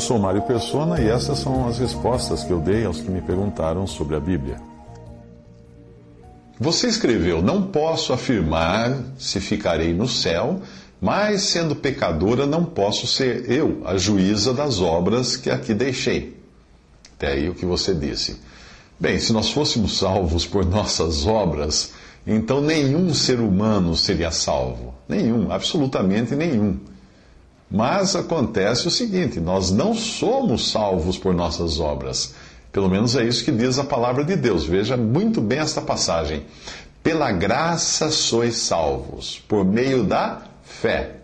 Eu sou Mário Persona e essas são as respostas que eu dei aos que me perguntaram sobre a Bíblia. Você escreveu: Não posso afirmar se ficarei no céu, mas sendo pecadora, não posso ser eu a juíza das obras que aqui deixei. Até aí o que você disse. Bem, se nós fôssemos salvos por nossas obras, então nenhum ser humano seria salvo. Nenhum, absolutamente nenhum. Mas acontece o seguinte: nós não somos salvos por nossas obras. Pelo menos é isso que diz a palavra de Deus. Veja muito bem esta passagem. Pela graça sois salvos, por meio da fé.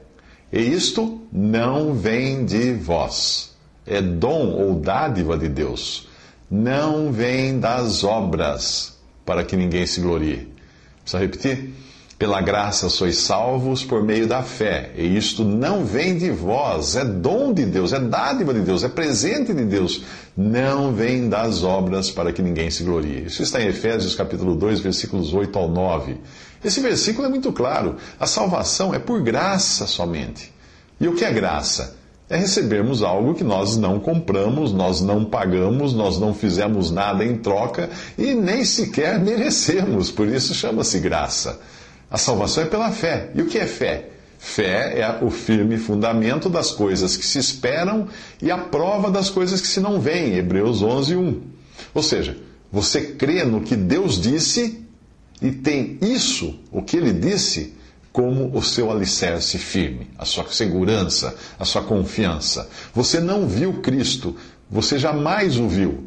E isto não vem de vós. É dom ou dádiva de Deus. Não vem das obras, para que ninguém se glorie. Precisa repetir? Pela graça sois salvos por meio da fé, e isto não vem de vós, é dom de Deus, é dádiva de Deus, é presente de Deus, não vem das obras para que ninguém se glorie. Isso está em Efésios capítulo 2, versículos 8 ao 9. Esse versículo é muito claro. A salvação é por graça somente. E o que é graça? É recebermos algo que nós não compramos, nós não pagamos, nós não fizemos nada em troca e nem sequer merecemos, por isso chama-se graça. A salvação é pela fé. E o que é fé? Fé é o firme fundamento das coisas que se esperam e a prova das coisas que se não veem. Hebreus 11, 1. Ou seja, você crê no que Deus disse e tem isso, o que ele disse, como o seu alicerce firme, a sua segurança, a sua confiança. Você não viu Cristo, você jamais o viu.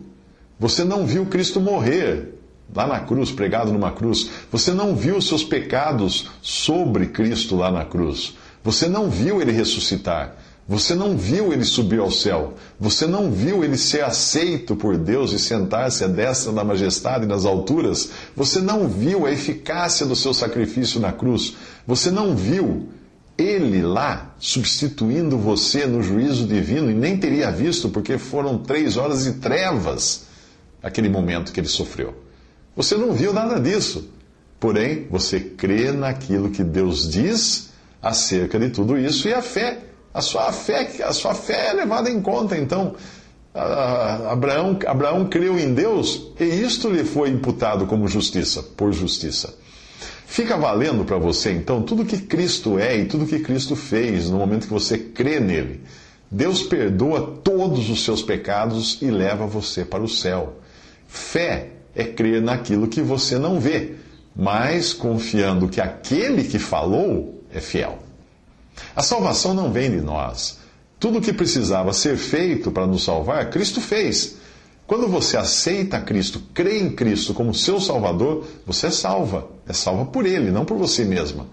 Você não viu Cristo morrer, lá na cruz, pregado numa cruz. Você não viu os seus pecados sobre Cristo lá na cruz. Você não viu ele ressuscitar. Você não viu ele subir ao céu. Você não viu ele ser aceito por Deus e sentar-se à destra da majestade nas alturas. Você não viu a eficácia do seu sacrifício na cruz. Você não viu ele lá substituindo você no juízo divino e nem teria visto porque foram três horas de trevas aquele momento que ele sofreu. Você não viu nada disso. Porém, você crê naquilo que Deus diz acerca de tudo isso e a fé, a sua fé, a sua fé é levada em conta. Então, Abraão, Abraão creu em Deus e isto lhe foi imputado como justiça, por justiça. Fica valendo para você, então, tudo que Cristo é e tudo que Cristo fez no momento que você crê nele. Deus perdoa todos os seus pecados e leva você para o céu. Fé é crer naquilo que você não vê, mas confiando que aquele que falou é fiel. A salvação não vem de nós. Tudo o que precisava ser feito para nos salvar, Cristo fez. Quando você aceita Cristo, crê em Cristo como seu Salvador, você é salva. É salva por Ele, não por você mesma.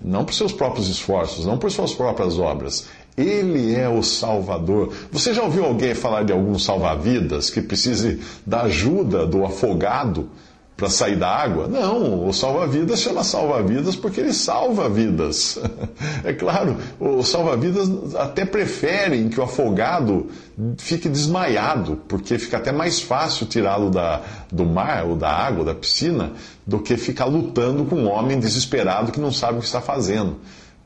Não por seus próprios esforços, não por suas próprias obras. Ele é o Salvador. Você já ouviu alguém falar de algum salva-vidas que precise da ajuda do afogado para sair da água? Não, o salva-vidas chama salva-vidas porque ele salva vidas. É claro, os salva-vidas até preferem que o afogado fique desmaiado, porque fica até mais fácil tirá-lo do mar ou da água, da piscina, do que ficar lutando com um homem desesperado que não sabe o que está fazendo.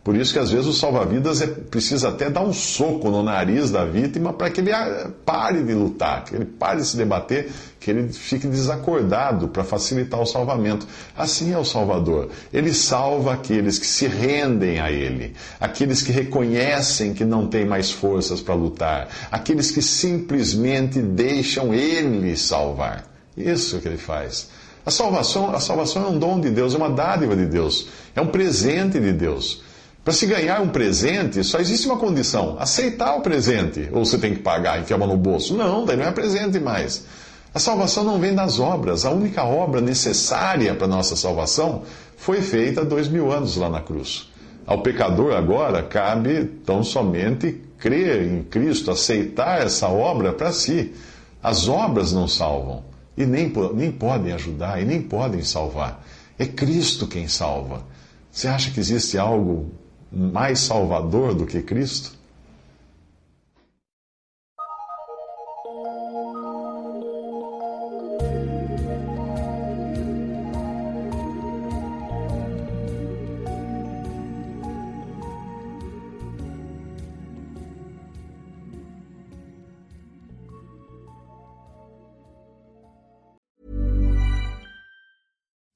Por isso que às vezes o salva-vidas é, precisa até dar um soco no nariz da vítima para que ele ah, pare de lutar, que ele pare de se debater, que ele fique desacordado para facilitar o salvamento. Assim é o Salvador. Ele salva aqueles que se rendem a Ele, aqueles que reconhecem que não têm mais forças para lutar, aqueles que simplesmente deixam Ele salvar. Isso que ele faz. A salvação, a salvação é um dom de Deus, é uma dádiva de Deus, é um presente de Deus. Para se ganhar um presente, só existe uma condição: aceitar o presente. Ou você tem que pagar enfiar no bolso. Não, daí não é presente mais. A salvação não vem das obras. A única obra necessária para a nossa salvação foi feita há dois mil anos lá na cruz. Ao pecador agora cabe tão somente crer em Cristo, aceitar essa obra para si. As obras não salvam e nem, nem podem ajudar e nem podem salvar. É Cristo quem salva. Você acha que existe algo mais salvador do que Cristo?